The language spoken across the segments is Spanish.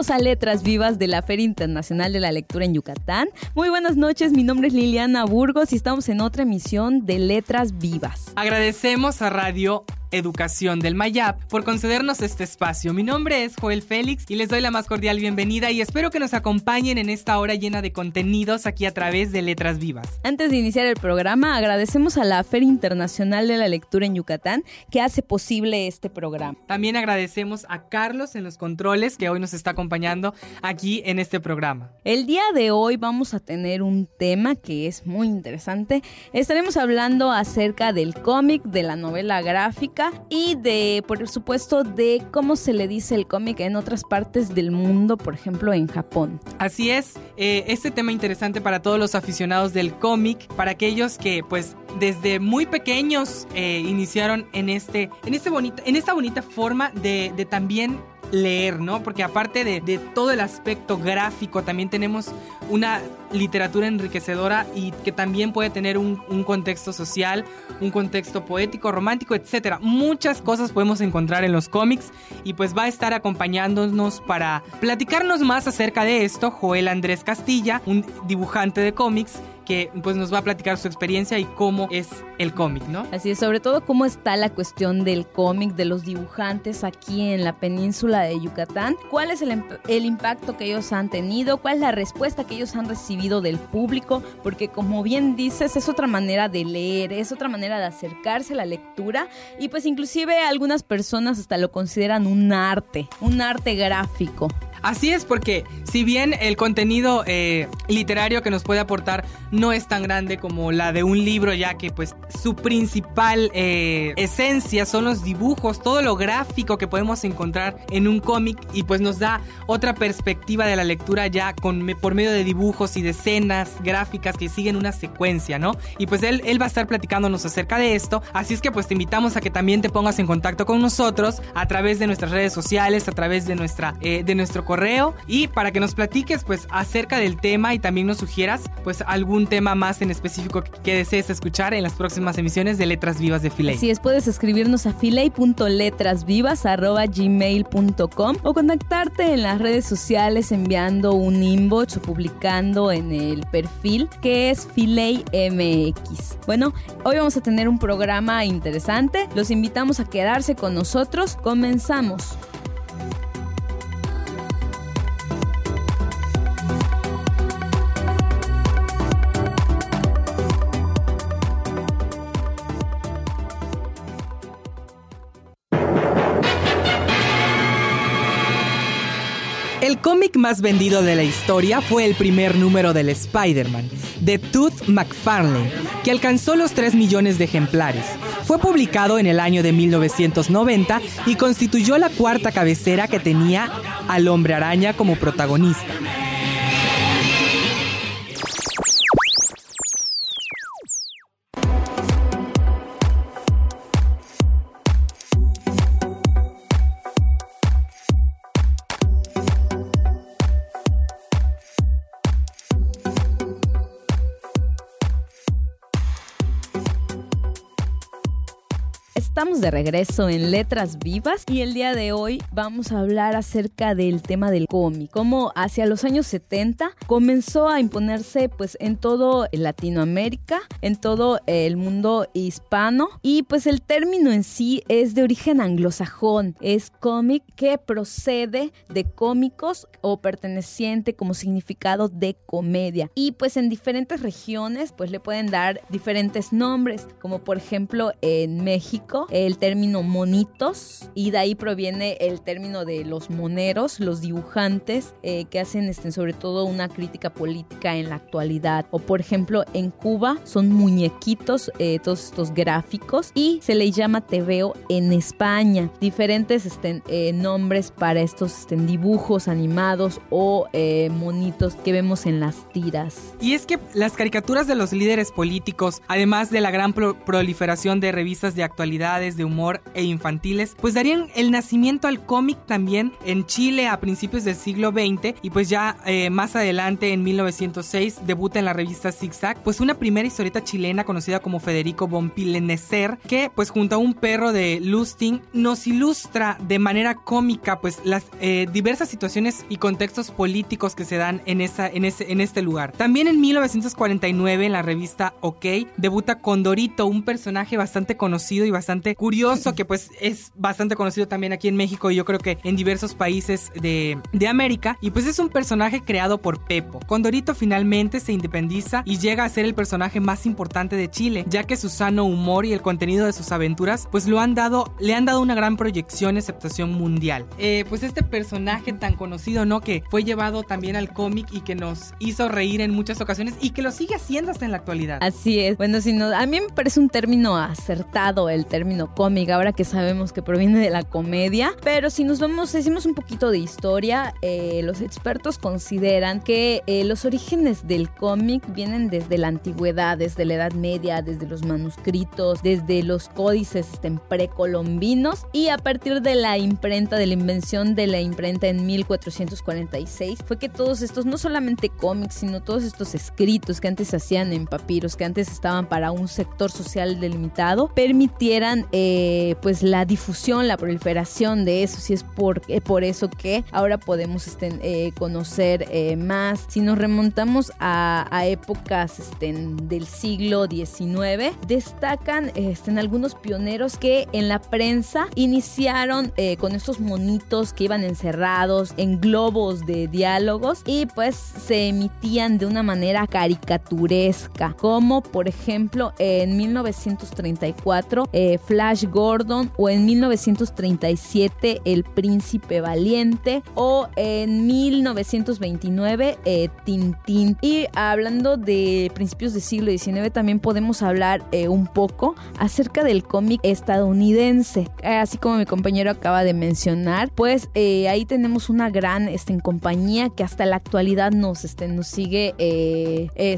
Bienvenidos a Letras Vivas de la Feria Internacional de la Lectura en Yucatán. Muy buenas noches, mi nombre es Liliana Burgos y estamos en otra emisión de Letras Vivas. Agradecemos a Radio Educación del Mayap por concedernos este espacio. Mi nombre es Joel Félix y les doy la más cordial bienvenida y espero que nos acompañen en esta hora llena de contenidos aquí a través de Letras Vivas. Antes de iniciar el programa, agradecemos a la Feria Internacional de la Lectura en Yucatán que hace posible este programa. También agradecemos a Carlos en los controles que hoy nos está acompañando aquí en este programa. El día de hoy vamos a tener un tema que es muy interesante. Estaremos hablando acerca del cómic, de la novela gráfica y de, por supuesto, de cómo se le dice el cómic en otras partes del mundo, por ejemplo, en Japón. Así es, eh, este tema interesante para todos los aficionados del cómic, para aquellos que, pues, desde muy pequeños eh, iniciaron en este, en este en esta bonita forma de también leer, ¿no? Porque aparte de, todo el aspecto gráfico, también tenemos una literatura enriquecedora y que también puede tener un, un contexto social, un contexto poético, romántico, etc. Muchas cosas podemos encontrar en los cómics y pues va a estar acompañándonos para platicarnos más acerca de esto Joel Andrés Castilla, un dibujante de cómics que pues nos va a platicar su experiencia y cómo es el cómic, ¿no? Así es, sobre todo cómo está la cuestión del cómic, de los dibujantes aquí en la península de Yucatán, cuál es el, el impacto que ellos han tenido, cuál es la respuesta que ellos han recibido del público, porque como bien dices, es otra manera de leer, es otra manera de acercarse a la lectura y pues inclusive algunas personas hasta lo consideran un arte, un arte gráfico. Así es, porque si bien el contenido eh, literario que nos puede aportar no es tan grande como la de un libro, ya que pues su principal eh, esencia son los dibujos, todo lo gráfico que podemos encontrar en un cómic y pues nos da otra perspectiva de la lectura ya con, por medio de dibujos y de escenas gráficas que siguen una secuencia, ¿no? Y pues él, él va a estar platicándonos acerca de esto, así es que pues te invitamos a que también te pongas en contacto con nosotros a través de nuestras redes sociales, a través de, nuestra, eh, de nuestro correo y para que nos platiques pues acerca del tema y también nos sugieras pues algún tema más en específico que, desees escuchar en las próximas emisiones de Letras Vivas de Filey. Así es, puedes escribirnos a filey.letrasvivas.gmail.com o contactarte en las redes sociales enviando un inbox o publicando en el perfil que es Filey MX. Bueno, hoy vamos a tener un programa interesante. Los invitamos a quedarse con nosotros. Comenzamos. El cómic más vendido de la historia fue el primer número del Spider-Man, de Tooth McFarlane, que alcanzó los 3 millones de ejemplares. Fue publicado en el año de 1990 y constituyó la cuarta cabecera que tenía al hombre araña como protagonista. Estamos de regreso en Letras Vivas y el día de hoy vamos a hablar acerca del tema del cómic, cómo hacia los años 70 comenzó a imponerse pues en todo Latinoamérica, en todo el mundo hispano y pues el término en sí es de origen anglosajón, es cómic que procede de cómicos o perteneciente como significado de comedia. Y pues en diferentes regiones pues le pueden dar diferentes nombres como por ejemplo en México el término monitos y de ahí proviene el término de los moneros, los dibujantes eh, que hacen este, sobre todo una crítica política en la actualidad. O por ejemplo en Cuba son muñequitos, eh, todos estos gráficos y se le llama teveo en España. Diferentes este, eh, nombres para estos este, dibujos animados o monitos que vemos en las tiras. Y es que las caricaturas de los líderes políticos, además de la gran proliferación de revistas de de humor e infantiles, pues darían el nacimiento al cómic también en Chile a principios del siglo XX y pues ya eh, más adelante en 1906 debuta en la revista Zigzag, pues una primera historieta chilena conocida como Federico von Pilenecer, que pues junto a un perro de Lusting nos ilustra de manera cómica pues las eh, diversas situaciones y contextos políticos que se dan en, esa, en, ese, en este lugar. También en 1949 en la revista OK debuta Condorito, un personaje bastante conocido y bastante curioso que pues es bastante conocido también aquí en México y yo creo que en diversos países de, de América y pues es un personaje creado por Pepo. Condorito finalmente se independiza y llega a ser el personaje más importante de Chile, ya que su sano humor y el contenido de sus aventuras pues lo han dado, le han dado una gran proyección y aceptación mundial. Eh, pues este personaje tan conocido, ¿no? Que fue llevado también al cómic y que nos hizo reír en muchas ocasiones y que lo sigue haciendo hasta en la actualidad. Así es. Bueno, si no, a mí me parece un término acertado el término cómic, ahora que sabemos que proviene de la comedia, pero si nos vamos, decimos un poquito de historia, eh, los expertos consideran que eh, los orígenes del cómic vienen desde la antigüedad, desde la Edad Media, desde los manuscritos, desde los códices este, precolombinos y a partir de la imprenta, de la invención de la imprenta en 1446, fue que todos estos, no solamente cómics, sino todos estos escritos que antes se hacían en papiros, que antes estaban para un sector social delimitado, permitieran eh, pues la difusión, la proliferación de eso, si es por, eh, por eso que ahora podemos este, eh, conocer más. Si nos remontamos a, épocas este, del siglo XIX, destacan este, algunos pioneros que en la prensa iniciaron con estos monitos que iban encerrados en globos de diálogos y pues se emitían de una manera caricaturesca, como por ejemplo en 1934 eh, Flash Gordon o en 1937 El Príncipe Valiente o en 1929 eh, Tintín. Y hablando de principios del siglo XIX también podemos hablar eh, un poco acerca del cómic estadounidense, así como mi compañero acaba de mencionar, pues ahí tenemos una gran este, compañía que hasta la actualidad nos, este, nos sigue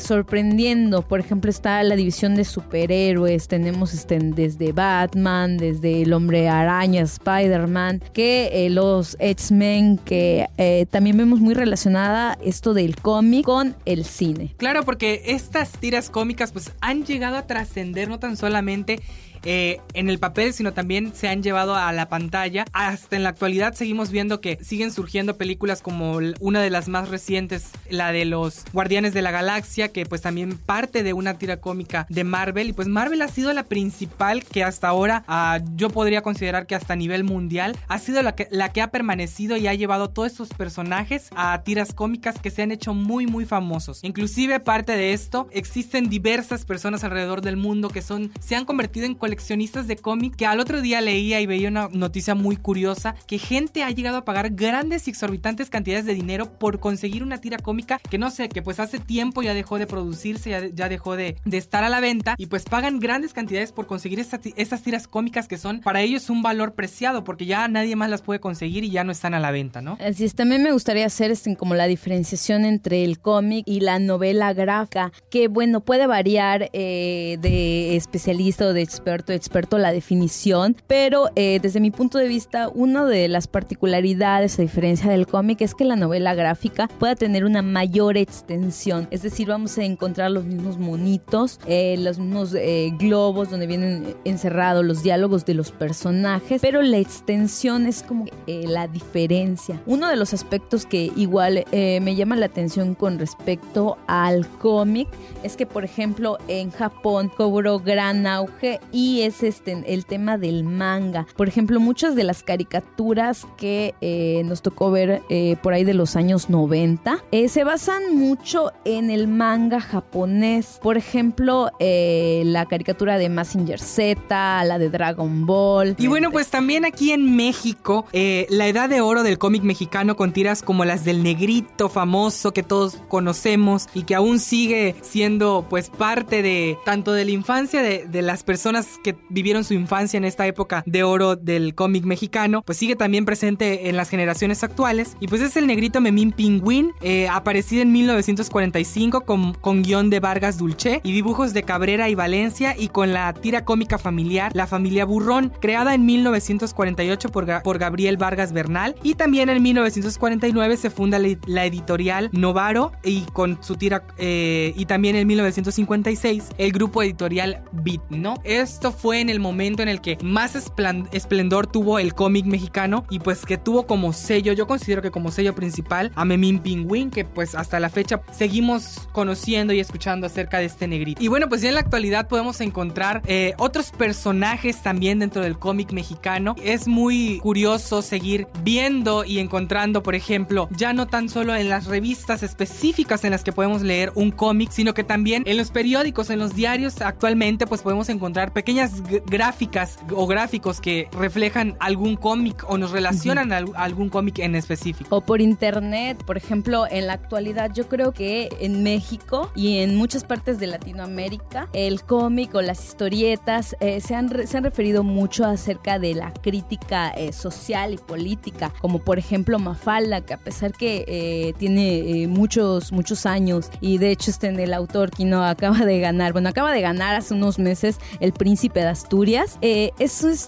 sorprendiendo. Por ejemplo está la división de superhéroes, tenemos este, desde Batman, desde el hombre araña, Spider-Man, que eh, los X-Men, que eh, también vemos muy relacionada esto del cómic con el cine. Claro, porque estas tiras cómicas pues han llegado a trascender no tan solamente eh, en el papel, sino también se han llevado a la pantalla. Hasta en la actualidad seguimos viendo que siguen surgiendo películas como una de las más recientes, la de los Guardianes de la Galaxia, que pues también parte de una tira cómica de Marvel. Y pues Marvel ha sido la principal que hasta ahora ah, yo podría considerar que hasta nivel mundial ha sido la que, la que ha permanecido y ha llevado todos estos personajes a tiras cómicas que se han hecho muy muy famosos. Inclusive parte de esto existen diversas personas alrededor del mundo que son se han convertido en coleccionistas de cómic que al otro día leía y veía una noticia muy curiosa que gente ha llegado a pagar grandes y exorbitantes cantidades de dinero por conseguir una tira cómica que no sé, que pues hace tiempo ya dejó de producirse, ya, dejó de, estar a la venta y pues pagan grandes cantidades por conseguir esas tiras cómicas que son para ellos un valor preciado porque ya nadie más las puede conseguir y ya no están a la venta, ¿no? Así es, también me gustaría hacer este, como la diferenciación entre el cómic y la novela gráfica, que bueno, puede variar eh, de especialista o de experto experto la definición, pero eh, desde mi punto de vista, una de las particularidades a diferencia del cómic es que la novela gráfica pueda tener una mayor extensión, es decir, vamos a encontrar los mismos monitos, eh, los mismos eh, globos donde vienen encerrados los diálogos de los personajes, pero la extensión es como la diferencia. Uno de los aspectos que igual me llama la atención con respecto al cómic es que, por ejemplo, en Japón cobró gran auge y es este el tema del manga. Por ejemplo, muchas de las caricaturas que eh, nos tocó ver eh, por ahí de los años 90 eh, se basan mucho en el manga japonés. Por ejemplo, la caricatura de Massinger Z, la de Dragon Ball. Y bueno, pues también aquí en México, la edad de oro del cómic mexicano con tiras como las del negrito famoso que todos conocemos y que aún sigue siendo pues parte de tanto de la infancia de, de las personas que vivieron su infancia en esta época de oro del cómic mexicano, pues sigue también presente en las generaciones actuales. Y pues es el negrito Memín Pingüín, eh, aparecido en 1945 con, con guion de Vargas Dulce y dibujos de Cabrera y Valencia y con la tira cómica familiar La familia Burrón, creada en 1948 por, por Gabriel Vargas Bernal. Y también en 1949 se funda la, editorial Novaro y con su tira, eh, y también en 1956 el grupo editorial Beat, ¿no? Esto fue en el momento en el que más esplendor tuvo el cómic mexicano y pues que tuvo como sello, yo considero que como sello principal a Memín Pingüín, que pues hasta la fecha seguimos conociendo y escuchando acerca de este negrito. Y bueno, pues ya en la actualidad podemos encontrar eh, otros personajes también dentro del cómic mexicano. Es muy curioso seguir viendo y encontrando, por ejemplo, ya no tan solo en las revistas específicas en las que podemos leer un cómic, sino que también en los periódicos, en los diarios actualmente, pues podemos encontrar pequeñas gráficas o gráficos que reflejan algún cómic o nos relacionan a algún cómic en específico. O por internet, por ejemplo, en la actualidad yo creo que en México y en muchas partes de Latinoamérica el cómic o las historietas eh, se, han se han referido mucho acerca de la crítica eh, social y política, como por ejemplo Mafalda, que a pesar que eh, tiene muchos, muchos años y de hecho este el autor que no acaba de ganar, bueno, acaba de ganar hace unos meses el Príncipe de Asturias, eso es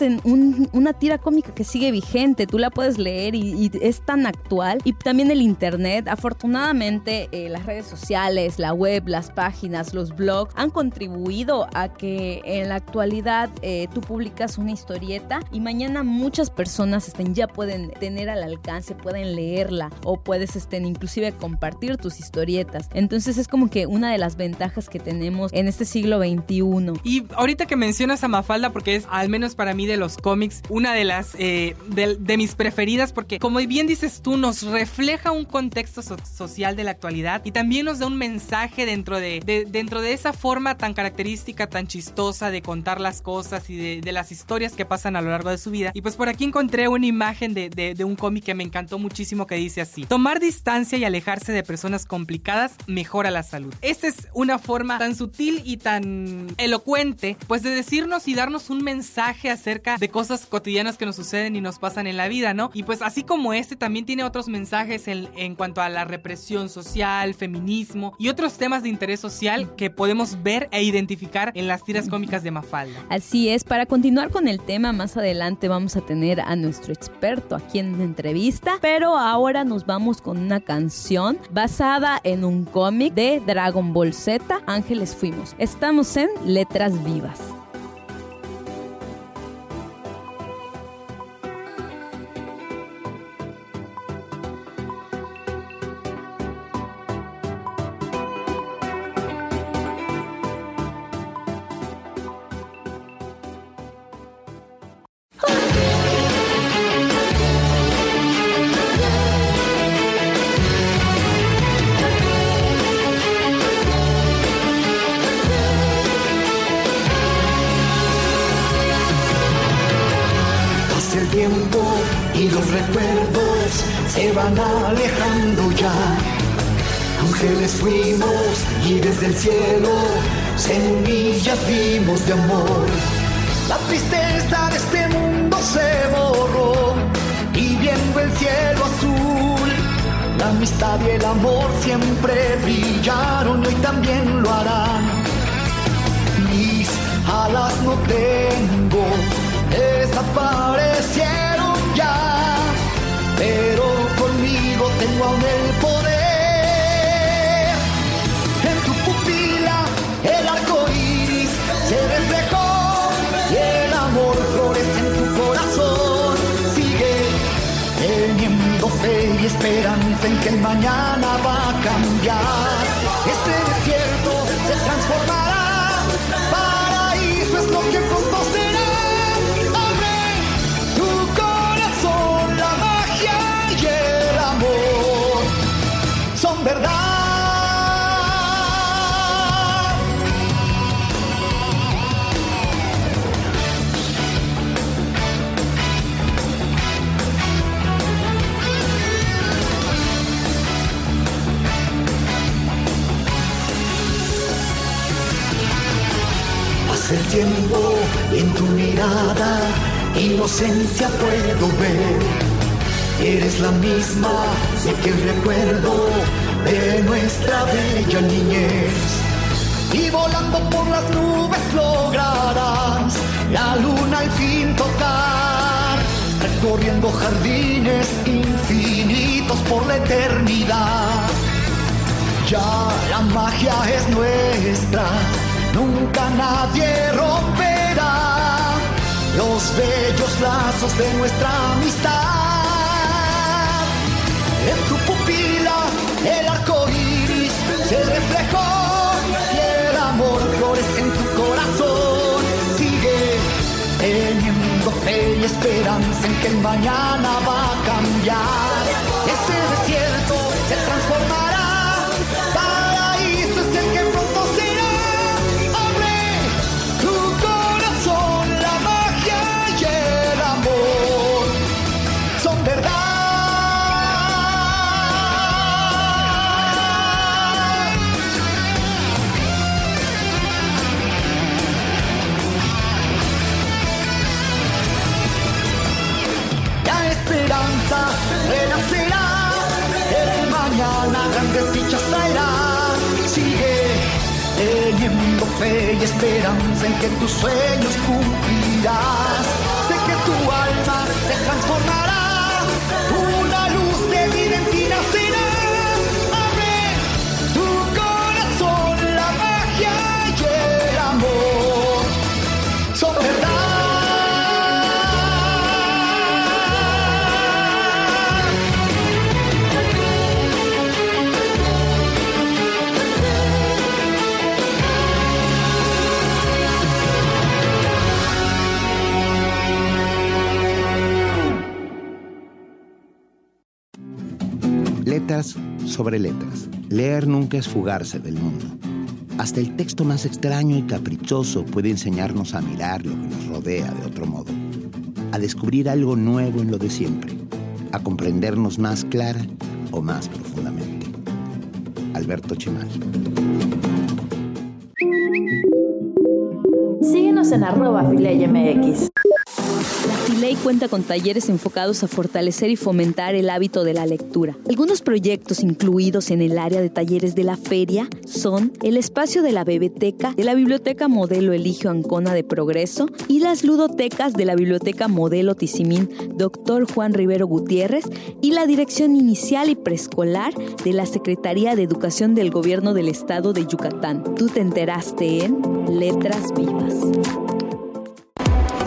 una tira cómica que sigue vigente, tú la puedes leer y, es tan actual. Y también el Internet, afortunadamente eh, las redes sociales, la web, las páginas, los blogs han contribuido a que en la actualidad eh, tú publicas una historieta y mañana muchas personas estén, ya pueden tener al alcance, pueden leerla o puedes estén, inclusive compartir tus historietas. Entonces es como que una de las ventajas que tenemos en este siglo XXI. Y ahorita que mencionas a Mafalda, porque es al menos para mí de los cómics, una de las eh, de, mis preferidas porque como bien dices tú nos refleja un contexto social de la actualidad y también nos da un mensaje dentro de, dentro de esa forma tan característica tan chistosa de contar las cosas y de, las historias que pasan a lo largo de su vida. Y pues por aquí encontré una imagen de, de un cómic que me encantó muchísimo que dice así tomar distancia y alejarse de personas complicadas mejora la salud esta es una forma tan sutil y tan elocuente pues de decirnos y darnos un mensaje acerca de cosas cotidianas que nos suceden y nos pasan en la vida, ¿no? Y pues así como este, también tiene otros mensajes en, en cuanto a la represión social, feminismo y otros temas de interés social que podemos ver e identificar en las tiras cómicas de Mafalda. Así es, para continuar con el tema, más adelante vamos a tener a nuestro experto aquí en la entrevista, pero ahora nos vamos con una canción basada en un cómic de Dragon Ball Z, Ángeles Fuimos. Estamos en Letras Vivas. Cielo, semillas vimos de amor. La tristeza de este mundo se borró y viendo el cielo azul, la amistad y el amor siempre brillaron y hoy también lo harán. Mis alas no tengo, desaparecieron ya, pero conmigo tengo aún el poder esperanza en que el mañana va a cambiar. Este desierto se transformará, paraíso es lo que pronto tiempo en tu mirada inocencia puedo ver. Eres la misma de que recuerdo de nuestra bella niñez. Y volando por las nubes lograrás la luna al fin tocar, recorriendo jardines infinitos por la eternidad. Ya la magia es nuestra, nunca nadie romperá los bellos lazos de nuestra amistad. En tu pupila el arco iris se reflejó y el amor florece en tu corazón. Sigue teniendo fe y esperanza en que el mañana va a cambiar. Ese desierto se transformará. Y esperanza en que tus sueños cumplirás. Sé que tu alma se transformará, Letras sobre letras. Leer nunca es fugarse del mundo. Hasta el texto más extraño y caprichoso puede enseñarnos a mirar lo que nos rodea de otro modo, a descubrir algo nuevo en lo de siempre, a comprendernos más clara o más profundamente. Alberto Chimal. Síguenos en arroba FileiMX. Filey cuenta con talleres enfocados a fortalecer y fomentar el hábito de la lectura. Algunos proyectos incluidos en el área de talleres de la feria son el espacio de la Bebeteca de la Biblioteca Modelo Eligio Ancona de Progreso y las ludotecas de la Biblioteca Modelo Tizimín Dr. Juan Rivero Gutiérrez y la Dirección Inicial y Preescolar de la Secretaría de Educación del Gobierno del Estado de Yucatán. Tú te enteraste en Letras Vivas.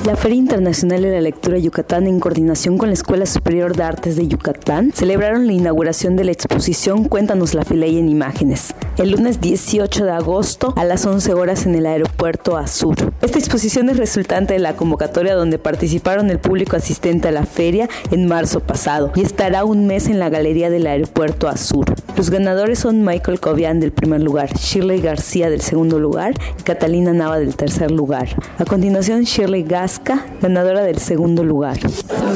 La Feria Internacional de la Lectura Yucatán, en coordinación con la Escuela Superior de Artes de Yucatán, celebraron la inauguración de la exposición Cuéntanos la Filey en Imágenes, el lunes 18 de agosto a las 11 horas en el aeropuerto Azur. Esta exposición es resultante de la convocatoria donde participaron el público asistente a la feria en marzo pasado y estará un mes en la galería del aeropuerto Azur. Los ganadores son Michael Cobian del primer lugar, Shirley García del segundo lugar y Catalina Nava del tercer lugar. A continuación, Shirley Ganadora del segundo lugar.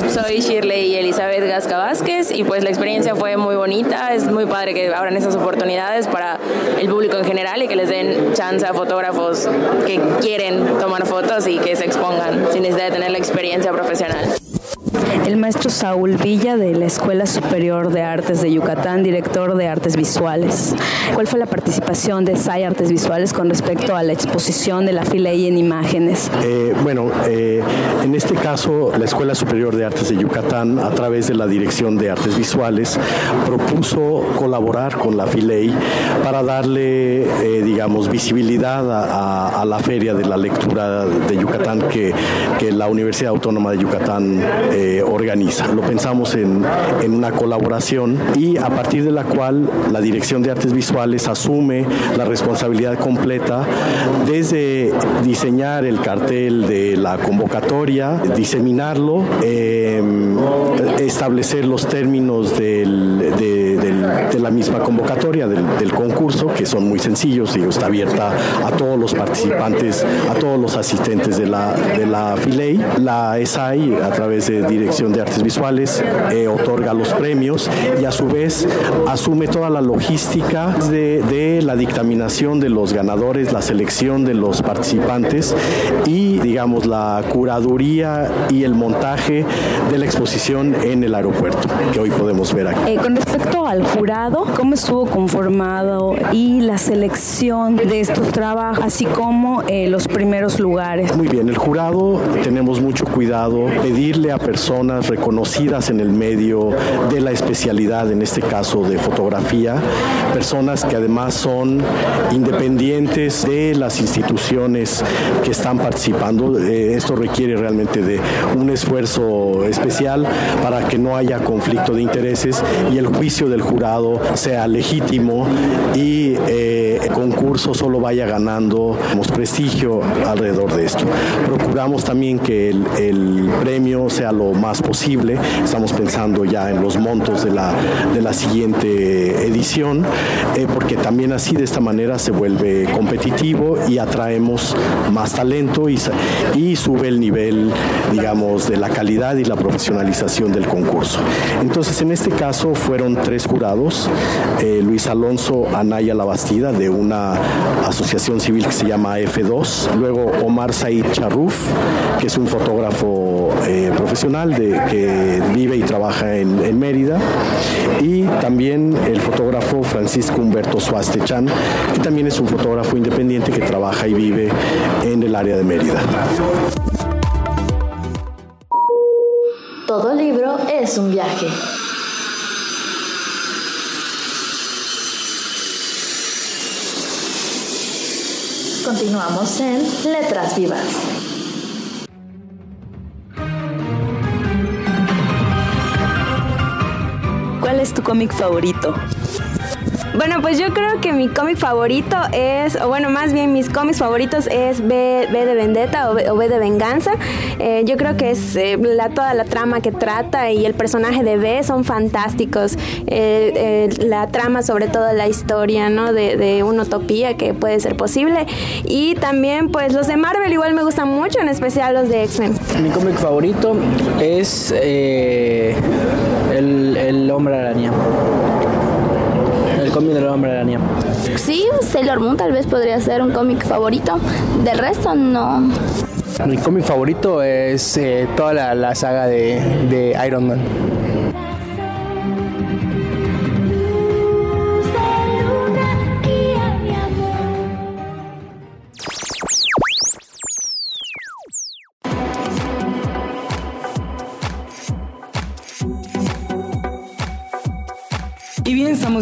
Soy Shirley Elizabeth Gasca Vázquez y pues la experiencia fue muy bonita, es muy padre que abran esas oportunidades para el público en general y que les den chance a fotógrafos que quieren tomar fotos y que se expongan sin necesidad de tener la experiencia profesional. El maestro Saúl Villa de la Escuela Superior de Artes de Yucatán, director de Artes Visuales. ¿Cuál fue la participación de SAI Artes Visuales con respecto a la exposición de la Filey en imágenes? Eh, bueno, eh, en este caso, la Escuela Superior de Artes de Yucatán, a través de la Dirección de Artes Visuales, propuso colaborar con la FILEI para darle, eh, digamos, visibilidad a, la Feria de la Lectura de Yucatán que, la Universidad Autónoma de Yucatán eh, organiza. Lo pensamos en, en una colaboración y a partir de la cual la Dirección de Artes Visuales asume la responsabilidad completa desde diseñar el cartel de la convocatoria, diseminarlo, eh, establecer los términos de, la misma convocatoria, del, concurso, que son muy sencillos, digo, está abierta a todos los participantes, a todos los asistentes de la, de la FILEI. La ESAI, a través de Dirección De Artes Visuales, eh, otorga los premios y a su vez asume toda la logística de, de la dictaminación de los ganadores, la selección de los participantes y, digamos, la curaduría y el montaje de la exposición en el aeropuerto que hoy podemos ver aquí. Eh, con respecto al jurado, ¿cómo estuvo conformado y la selección de estos trabajos, así como eh, los primeros lugares? Muy bien, el jurado tenemos mucho cuidado pedirle a personas reconocidas en el medio de la especialidad, en este caso de fotografía, personas que además son independientes de las instituciones que están participando. Eh, esto requiere realmente de un esfuerzo especial para que no haya conflicto de intereses y el juicio del jurado sea legítimo y eh, el concurso solo vaya ganando prestigio alrededor de esto. Procuramos también que el, el, premio sea lo más posible. Estamos pensando ya en los montos de la, de la siguiente edición, eh, porque también así de esta manera se vuelve competitivo y atraemos más talento y, y sube el nivel, digamos, de la calidad y la profesionalización del concurso. Entonces, en este caso fueron tres jurados, eh, Luis Alonso Anaya Labastida, de una asociación civil que se llama F2, luego Omar Said Charruf, que es un fotógrafo eh, profesional de, que vive y trabaja en, en, Mérida, y también el fotógrafo Francisco Humberto Suastechan, que también es un fotógrafo independiente que trabaja y vive en el área de Mérida. Todo libro es un viaje. Continuamos en Letras Vivas. ¿Cuál es tu cómic favorito? Bueno, pues yo creo que mi cómic favorito es, o bueno, más bien mis cómics favoritos es B, B de Vendetta o B, de Venganza. Eh, yo creo que es eh, la, toda la trama que trata y el personaje de B son fantásticos. Eh, la trama, sobre todo la historia, ¿no? De, de, una utopía que puede ser posible. Y también, pues los de Marvel igual me gustan mucho, en especial los de X-Men. Mi cómic favorito es el, el Hombre Araña cómic del hombre araña. Sí, Sailor Moon tal vez podría ser un cómic favorito. Del resto no. Mi cómic favorito es eh, toda la, la saga de, de Iron Man.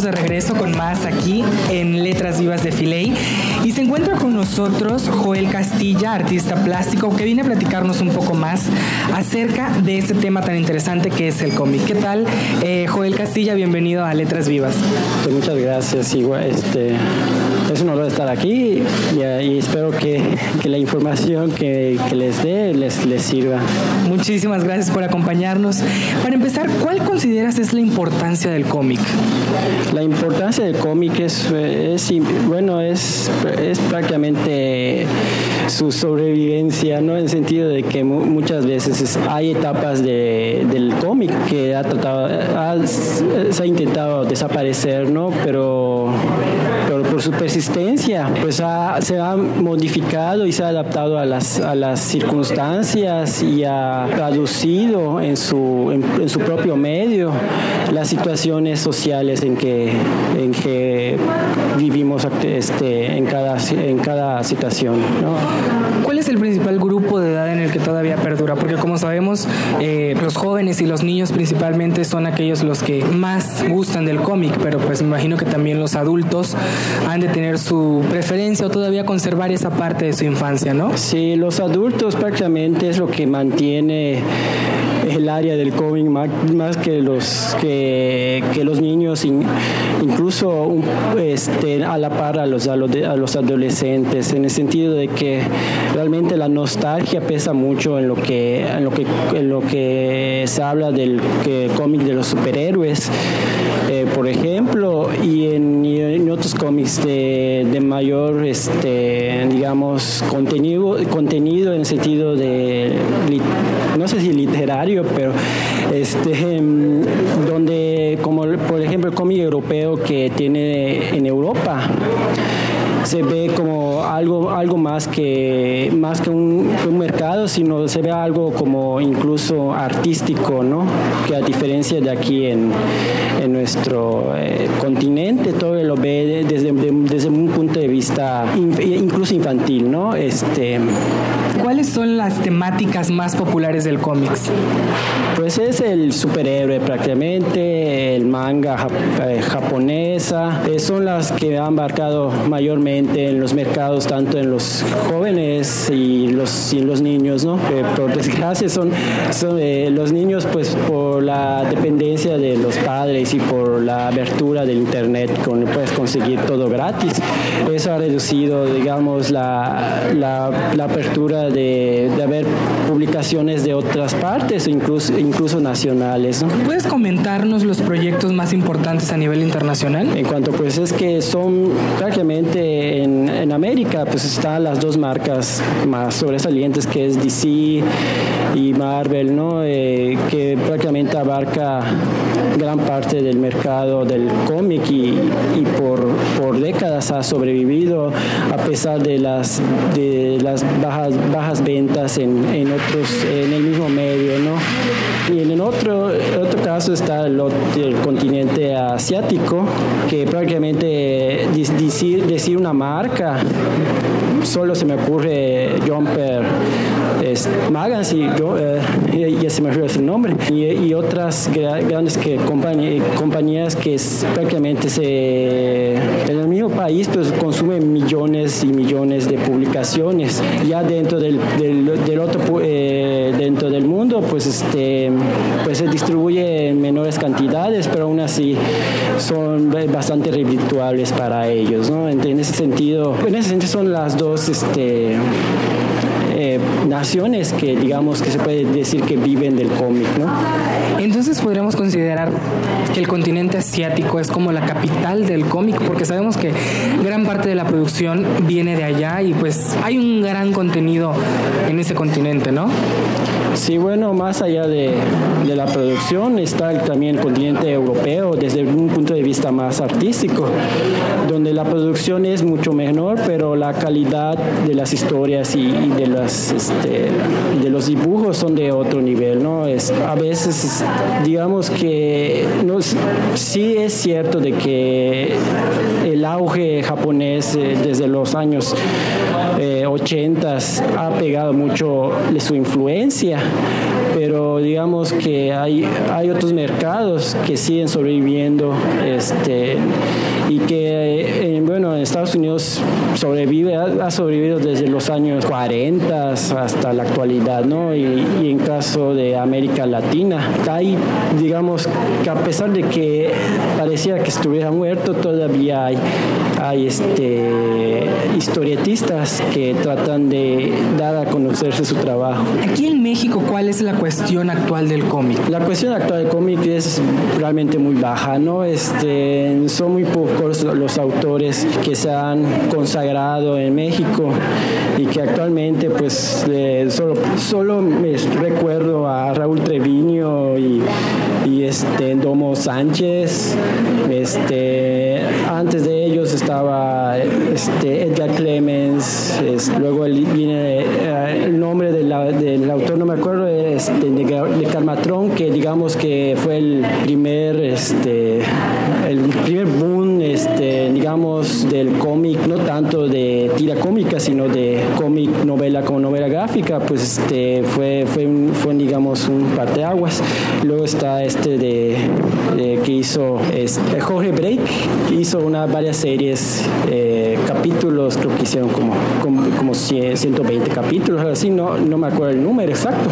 De regreso con más aquí en Letras Vivas de Filey. Y se encuentra con nosotros Joel Castilla, artista plástico, que viene a platicarnos un poco más acerca de este tema tan interesante que es el cómic. ¿Qué tal, eh, Joel Castilla? Bienvenido a Letras Vivas. Pues muchas gracias. Igual, este, es un honor estar aquí y, y espero que, que, la información que, que les dé les, les sirva. Muchísimas gracias por acompañarnos. Para empezar, ¿cuál consideras es la importancia del cómic? La importancia del cómic es, es, bueno, es, es prácticamente su sobrevivencia, ¿no? En el sentido de que muchas veces hay etapas de, del cómic que ha tratado, ha, se ha intentado desaparecer, ¿no? Pero, pero su persistencia, pues ha, se ha modificado y se ha adaptado a las, a las circunstancias y ha traducido en su, en, su propio medio las situaciones sociales en que, en que vivimos este, en, cada, en cada situación. ¿Cuál es el principal grupo de edad en el que todavía perdura? Porque como sabemos, eh, los jóvenes y los niños principalmente son aquellos los que más gustan del cómic, pero pues me imagino que también los adultos han de tener su preferencia o todavía conservar esa parte de su infancia, ¿no? Sí, los adultos prácticamente es lo que mantiene el área del cómic más, que los que, los niños in, incluso este, a la par a los, a los, a los adolescentes en el sentido de que realmente la nostalgia pesa mucho en lo que en lo que en lo que se habla del cómic de los superhéroes eh, por ejemplo y en, y en otros cómics de, de, mayor este digamos contenido contenido en el sentido de no sé si literario pero este, em, donde, como por ejemplo el cómic europeo que tiene en Europa, se ve como algo, algo más que, más que un, mercado, sino se ve algo como incluso artístico, ¿no? Que a diferencia de aquí en, en nuestro eh, continente, todo lo ve desde, desde un punto de vista incluso infantil, ¿no? Este, ¿Cuáles son las temáticas más populares del cómics? Pues es el superhéroe prácticamente, el manga eh, japonesa, eh, son las que han marcado mayormente en los mercados, tanto en los jóvenes y los, y los niños, ¿no? por desgracia son, son eh, los niños pues por la dependencia de los padres y por la abertura del internet, con puedes conseguir todo gratis. Eso ha reducido, digamos, la, la, la apertura de, de haber publicaciones de otras partes, incluso incluso nacionales. ¿Puedes comentarnos los proyectos más importantes a nivel internacional? En cuanto pues es que son prácticamente en, América pues están las dos marcas más sobresalientes que es DC y Marvel, ¿no? Eh, que prácticamente abarca gran parte del mercado del cómic y, y por, por, décadas ha sobrevivido a pesar de las, de las bajas, bajas ventas en, en otros, en el mismo medio, ¿no? Y en el otro, otro caso está el, continente asiático, que prácticamente decir, decir una marca, solo se me ocurre Jumper es, Magans y yo, eh, ya se me olvidó el nombre, y, otras grandes compañías que prácticamente se, en el mismo país pues consumen millones y millones de publicaciones. Ya dentro del, del, otro, eh, dentro del mundo pues este pues se distribuye en menores cantidades, pero aún así son bastante redituables para ellos, ¿no? En, ese sentido, en ese sentido son las dos este, eh, naciones que digamos que se puede decir que viven del cómic, ¿no? Entonces podríamos considerar que el continente asiático es como la capital del cómic, porque sabemos que gran parte de la producción viene de allá y pues hay un gran contenido en ese continente, ¿no? Sí, bueno, más allá de, de, la producción está también el continente europeo desde un punto de vista más artístico, donde la producción es mucho menor, pero la calidad de las historias y, de, las, este, de los dibujos son de otro nivel, ¿no? Es, a veces, digamos que no, sí es cierto de que el auge japonés eh, desde los años 80 eh, ha pegado mucho de su influencia pero digamos que hay, hay otros mercados que siguen sobreviviendo este, y que, eh, bueno, en Estados Unidos sobrevive, ha, sobrevivido desde los años 40 hasta la actualidad, ¿no? Y, en caso de América Latina, hay, digamos, que a pesar de que parecía que estuviera muerto, todavía hay, hay este, historietistas que tratan de dar a conocerse su trabajo. Aquí en México, ¿cuál es la cuestión actual del cómic? La cuestión actual del cómic es realmente muy baja, ¿no? Este, son muy pocos los autores que se han consagrado en México y que actualmente pues solo, solo me recuerdo a Raúl Treviño y, y este Domo Sánchez este antes de estaba este, Edgar Clemens luego viene eh, el nombre del autor no me acuerdo este, de, de Carmatrón que digamos que fue el primer este el primer boom del cómic no tanto de tira cómica sino de cómic novela como novela gráfica pues este fue fue digamos un parteaguas. Luego está este de, que hizo este, Jorge Break hizo una varias series eh, capítulos creo que hicieron como como, como 120 capítulos así no no me acuerdo el número exacto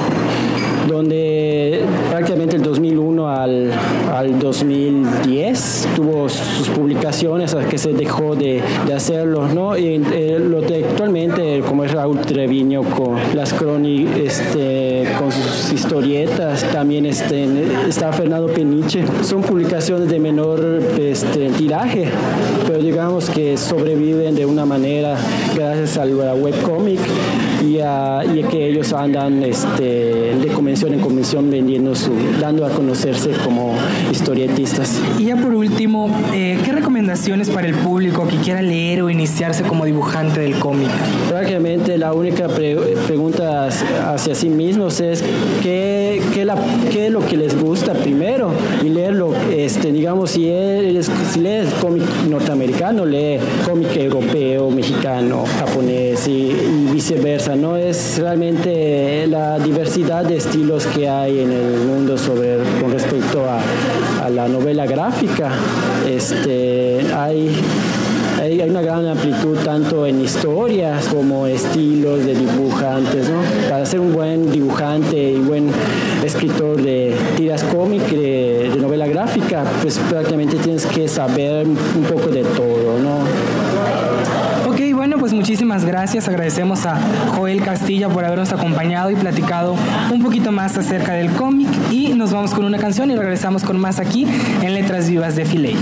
donde prácticamente el 2001 al, al 2010 tuvo sus publicaciones hasta que se dejó de, de hacerlo, ¿no? Y eh, lo de actualmente, como es Raúl Treviño con las crónicas, este, con sus historietas, también este, está Fernando Peniche, son publicaciones de menor este, tiraje, pero digamos que sobreviven de una manera gracias al webcomic y, a, y que ellos andan este, de convención en convención vendiendo su, dando a conocerse como historietistas. Y ya por último, eh, ¿qué recomendaciones para el público que quiera leer o iniciarse como dibujante del cómic? Prácticamente la única pregunta hacia sí mismos es qué, qué, la, qué, es lo que les gusta primero y leerlo, este, digamos, si, eres, si lees cómic norteamericano, lee cómic europeo, mexicano, japonés y, viceversa. No es realmente la diversidad de estilos que hay en el mundo sobre, con respecto a, la novela gráfica. Este, hay hay, una gran amplitud tanto en historias como estilos de dibujantes, ¿no? Para ser un buen dibujante y buen escritor de tiras cómicas, de, novela gráfica, pues prácticamente tienes que saber un poco de todo, ¿no? Muchísimas gracias. Agradecemos a Joel Castilla por habernos acompañado y platicado un poquito más acerca del cómic. Y nos vamos con una canción y regresamos con más aquí en Letras Vivas de Filey.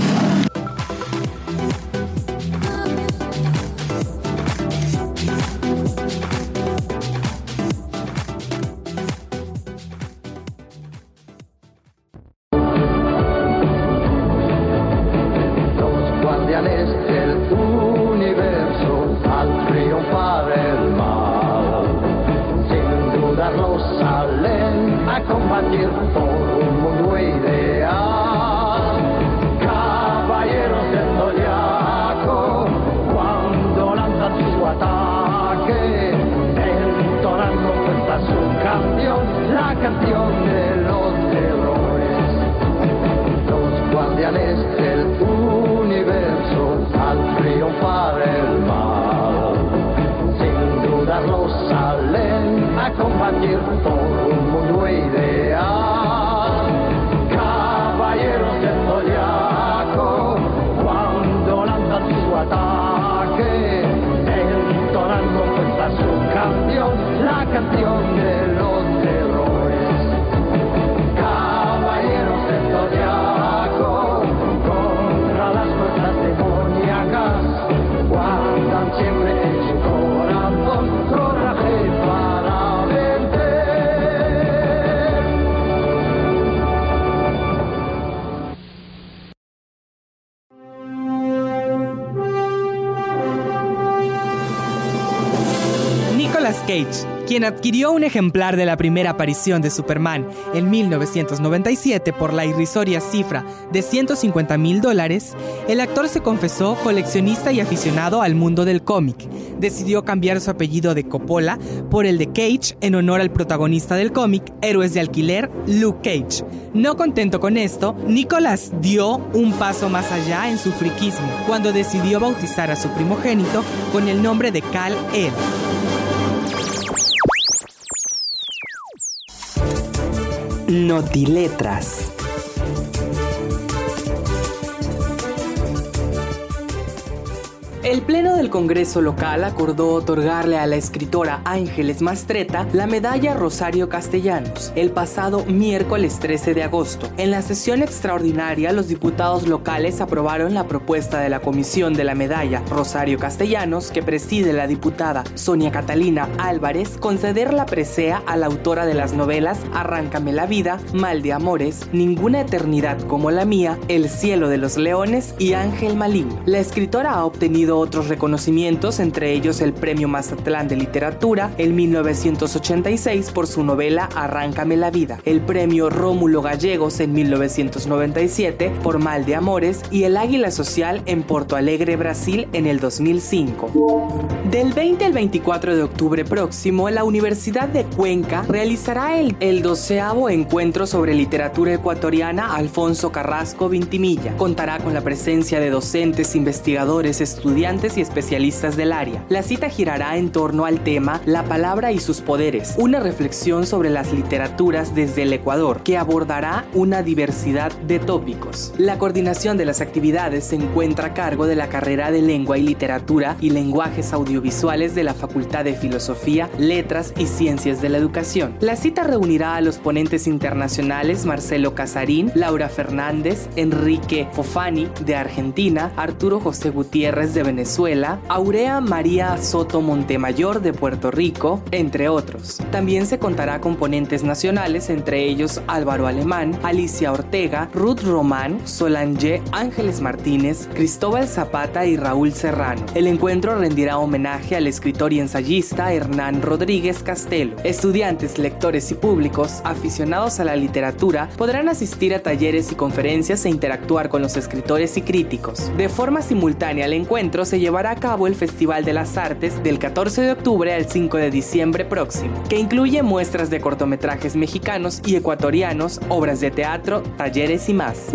la canción de los terrores. Los guardianes del universo al triunfar el mal. Sin dudarlo salen a combatir por un mundo ideal. Cage quien adquirió un ejemplar de la primera aparición de Superman en 1997 por la irrisoria cifra de 150 mil dólares, el actor se confesó coleccionista y aficionado al mundo del cómic. Decidió cambiar su apellido de Coppola por el de Cage en honor al protagonista del cómic, Héroes de Alquiler, Luke Cage. No contento con esto, Nicholas dio un paso más allá en su friquismo cuando decidió bautizar a su primogénito con el nombre de Cal El. Notiletras. El Pleno del Congreso local acordó otorgarle a la escritora Ángeles Mastreta la medalla Rosario Castellanos el pasado miércoles 13 de agosto. En la sesión extraordinaria, los diputados locales aprobaron la propuesta de la Comisión de la Medalla Rosario Castellanos, que preside la diputada Sonia Catalina Álvarez, conceder la presea a la autora de las novelas Arráncame la vida, Mal de Amores, Ninguna Eternidad como la mía, El cielo de los leones y Ángel Maligno. La escritora ha obtenido otros reconocimientos, entre ellos el Premio Mazatlán de Literatura en 1986 por su novela Arráncame la vida, el Premio Rómulo Gallegos en 1997 por Mal de Amores y el Águila Social en Porto Alegre, Brasil en el 2005. Del 20 al 24 de octubre próximo, la Universidad de Cuenca realizará el, el doceavo encuentro sobre literatura ecuatoriana Alfonso Carrasco Vintimilla. Contará con la presencia de docentes, investigadores, estudiantes, y especialistas del área. La cita girará en torno al tema La palabra y sus poderes, una reflexión sobre las literaturas desde el Ecuador, que abordará una diversidad de tópicos. La coordinación de las actividades se encuentra a cargo de la carrera de Lengua y Literatura y Lenguajes Audiovisuales de la Facultad de Filosofía, Letras y Ciencias de la Educación. La cita reunirá a los ponentes internacionales Marcelo Casarín, Laura Fernández, Enrique Fofani de Argentina, Arturo José Gutiérrez de Venezuela, Venezuela, Aurea María Soto Montemayor de Puerto Rico, entre otros. También se contará con ponentes nacionales, entre ellos Álvaro Alemán, Alicia Ortega, Ruth Román, Solange Ángeles Martínez, Cristóbal Zapata y Raúl Serrano. El encuentro rendirá homenaje al escritor y ensayista Hernán Rodríguez Castelo. Estudiantes, lectores y públicos aficionados a la literatura podrán asistir a talleres y conferencias e interactuar con los escritores y críticos. De forma simultánea al encuentro se llevará a cabo el Festival de las Artes del 14 de octubre al 5 de diciembre próximo, que incluye muestras de cortometrajes mexicanos y ecuatorianos, obras de teatro, talleres y más.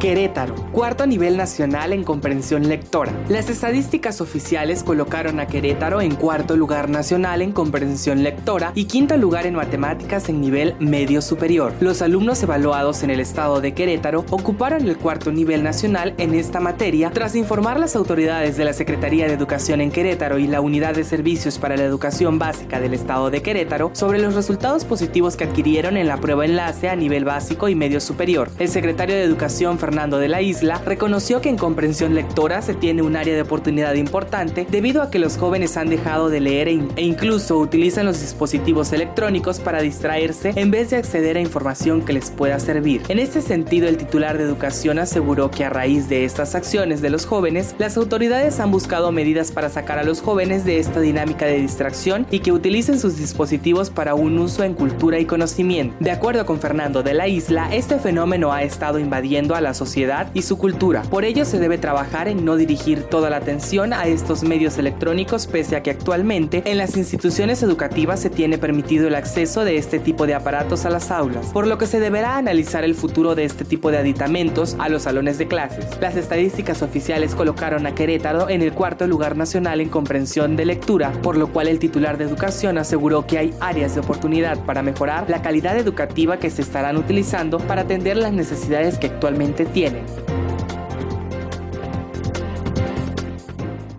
Querétaro, cuarto nivel nacional en comprensión lectora. Las estadísticas oficiales colocaron a Querétaro en cuarto lugar nacional en comprensión lectora y quinto lugar en matemáticas en nivel medio superior. Los alumnos evaluados en el estado de Querétaro ocuparon el cuarto nivel nacional en esta materia tras informar las autoridades de la Secretaría de Educación en Querétaro y la Unidad de Servicios para la Educación Básica del estado de Querétaro sobre los resultados positivos que adquirieron en la prueba enlace a nivel básico y medio superior. El secretario de Educación Fernando de la Isla reconoció que en comprensión lectora se tiene un área de oportunidad importante debido a que los jóvenes han dejado de leer e, e incluso utilizan los dispositivos electrónicos para distraerse en vez de acceder a información que les pueda servir. En este sentido, el titular de educación aseguró que a raíz de estas acciones de los jóvenes, las autoridades han buscado medidas para sacar a los jóvenes de esta dinámica de distracción y que utilicen sus dispositivos para un uso en cultura y conocimiento. De acuerdo con Fernando de la Isla, este fenómeno ha estado invadiendo a la sociedad y su cultura. Por ello se debe trabajar en no dirigir toda la atención a estos medios electrónicos pese a que actualmente en las instituciones educativas se tiene permitido el acceso de este tipo de aparatos a las aulas, por lo que se deberá analizar el futuro de este tipo de aditamentos a los salones de clases. Las estadísticas oficiales colocaron a Querétaro en el cuarto lugar nacional en comprensión de lectura, por lo cual el titular de educación aseguró que hay áreas de oportunidad para mejorar la calidad educativa que se estarán utilizando para atender las necesidades que actualmente tienen.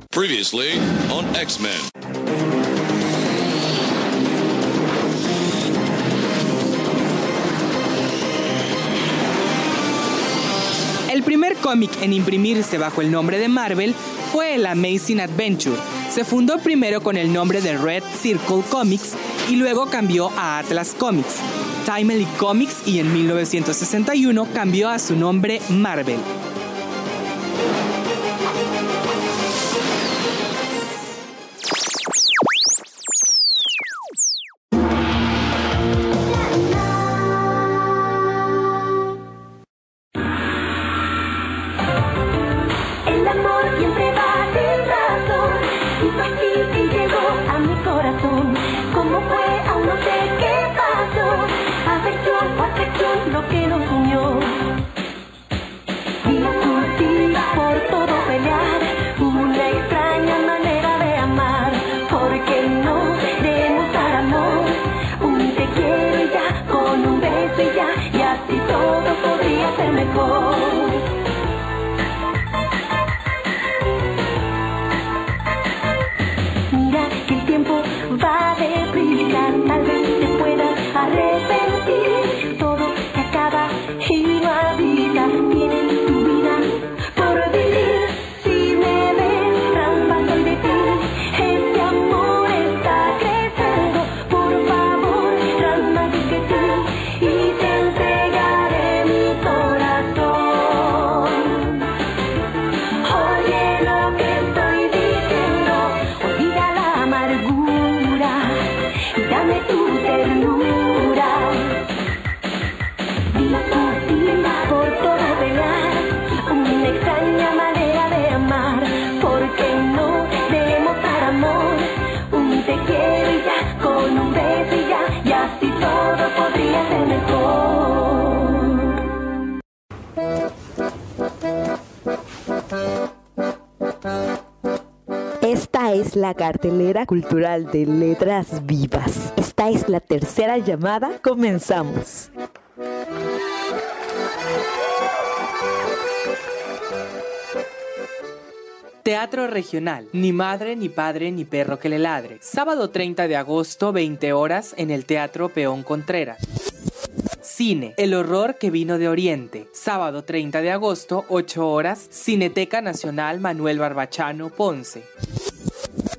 Previously on X-Men. El primer cómic en imprimirse bajo el nombre de Marvel fue el Amazing Adventure. Se fundó primero con el nombre de Red Circle Comics y luego cambió a Atlas Comics, Timely Comics y en 1961 cambió a su nombre Marvel. La cartelera cultural de Letras Vivas. Esta es la tercera llamada. Comenzamos. Teatro Regional. Ni madre, ni padre, ni perro que le ladre. Sábado 30 de agosto, 20 horas, en el Teatro Peón Contreras. Cine, El horror que vino de Oriente. Sábado 30 de agosto, 8 horas, Cineteca Nacional Manuel Barbachano, Ponce.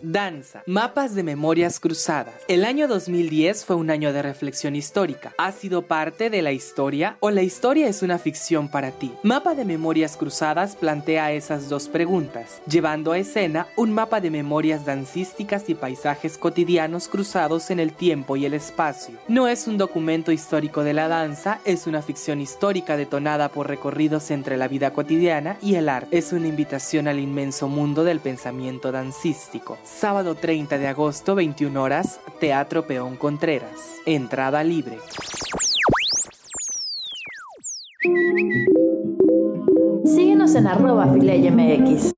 Danza, mapas de memorias cruzadas. El año 2010 fue un año de reflexión histórica. ¿Ha sido parte de la historia o la historia es una ficción para ti? Mapa de memorias cruzadas plantea esas dos preguntas, llevando a escena un mapa de memorias dancísticas y paisajes cotidianos cruzados en el tiempo y el espacio. No es un documento histórico de la danza, es una ficción histórica detonada por recorridos entre la vida cotidiana y el arte. Es una invitación al inmenso mundo del pensamiento dancístico. Sábado 30 de agosto, 21 horas, Teatro Peón Contreras. Entrada libre. Síguenos en arroba MX.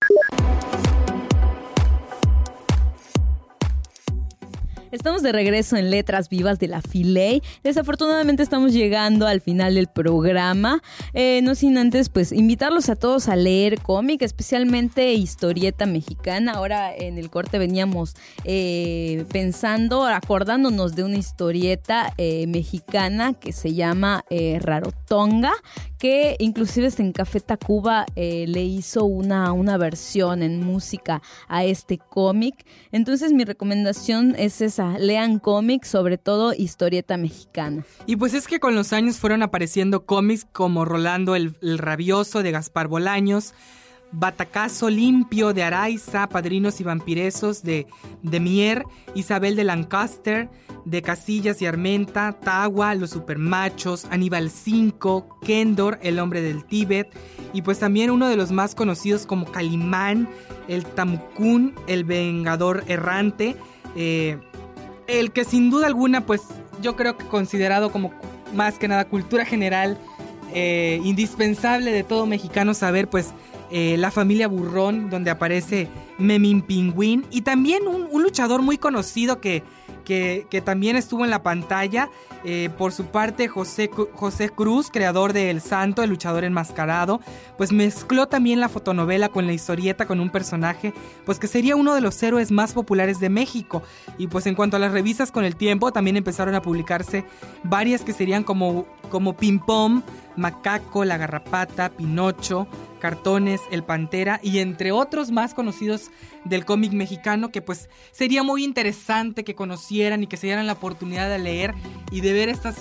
Estamos de regreso en Letras Vivas de la Filey. Desafortunadamente estamos llegando al final del programa. Eh, no sin antes, pues, invitarlos a todos a leer cómic, especialmente historieta mexicana. Ahora en el corte veníamos eh, pensando, acordándonos de una historieta eh, mexicana que se llama Rarotonga, que inclusive en Café Tacuba le hizo una, una versión en música a este cómic. Entonces mi recomendación es esa lean cómics, sobre todo historieta mexicana. Y pues es que con los años fueron apareciendo cómics como Rolando el, Rabioso de Gaspar Bolaños, Batacazo Limpio de Araiza, Padrinos y Vampiresos de, de Mier, Isabel de Lancaster, de Casillas y Armenta, Tawa, Los Supermachos, Aníbal 5, Kendor, El Hombre del Tíbet, y pues también uno de los más conocidos como Calimán, el Tamucún, El Vengador Errante, eh, el que sin duda alguna, pues yo creo que considerado como más que nada cultura general, eh, indispensable de todo mexicano saber, pues eh, la familia Burrón, donde aparece Memín Pingüín, y también un, un luchador muy conocido que que, también estuvo en la pantalla. Eh, por su parte, José, José Cruz, creador de El Santo, el luchador enmascarado, pues mezcló también la fotonovela con la historieta con un personaje, pues que sería uno de los héroes más populares de México. Y pues en cuanto a las revistas con el tiempo, también empezaron a publicarse varias que serían como, como Ping Pong, Macaco, La Garrapata, Pinocho, Cartones, El Pantera y entre otros más conocidos del cómic mexicano que pues sería muy interesante que conocieran y que se dieran la oportunidad de leer y de ver estas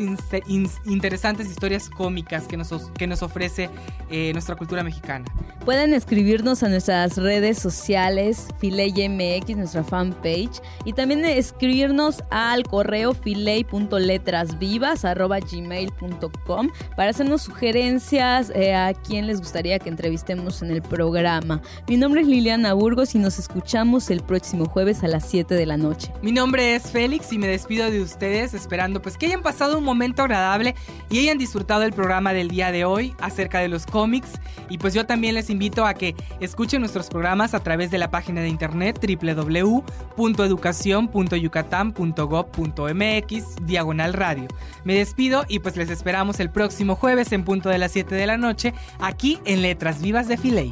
interesantes historias cómicas que nos, que nos ofrece eh, nuestra cultura mexicana. Pueden escribirnos a nuestras redes sociales, FileyMX, nuestra fanpage, y también escribirnos al correo filey.letrasvivas.gmail.com para hacernos sugerencias eh, a quién les gustaría que entrevistemos en el programa. Mi nombre es Liliana Burgos y nos escuchamos el próximo jueves a las 7 de la noche. Mi nombre es Félix y me despido de ustedes esperando pues que hayan pasado un momento agradable y hayan disfrutado el programa del día de hoy acerca de los cómics y pues yo también les invito a que escuchen nuestros programas a través de la página de internet www.educacion.yucatan.gov.mx diagonal radio. Me despido y pues les esperamos el próximo jueves en punto de las 7 de la noche aquí en Letras Vivas de Filey.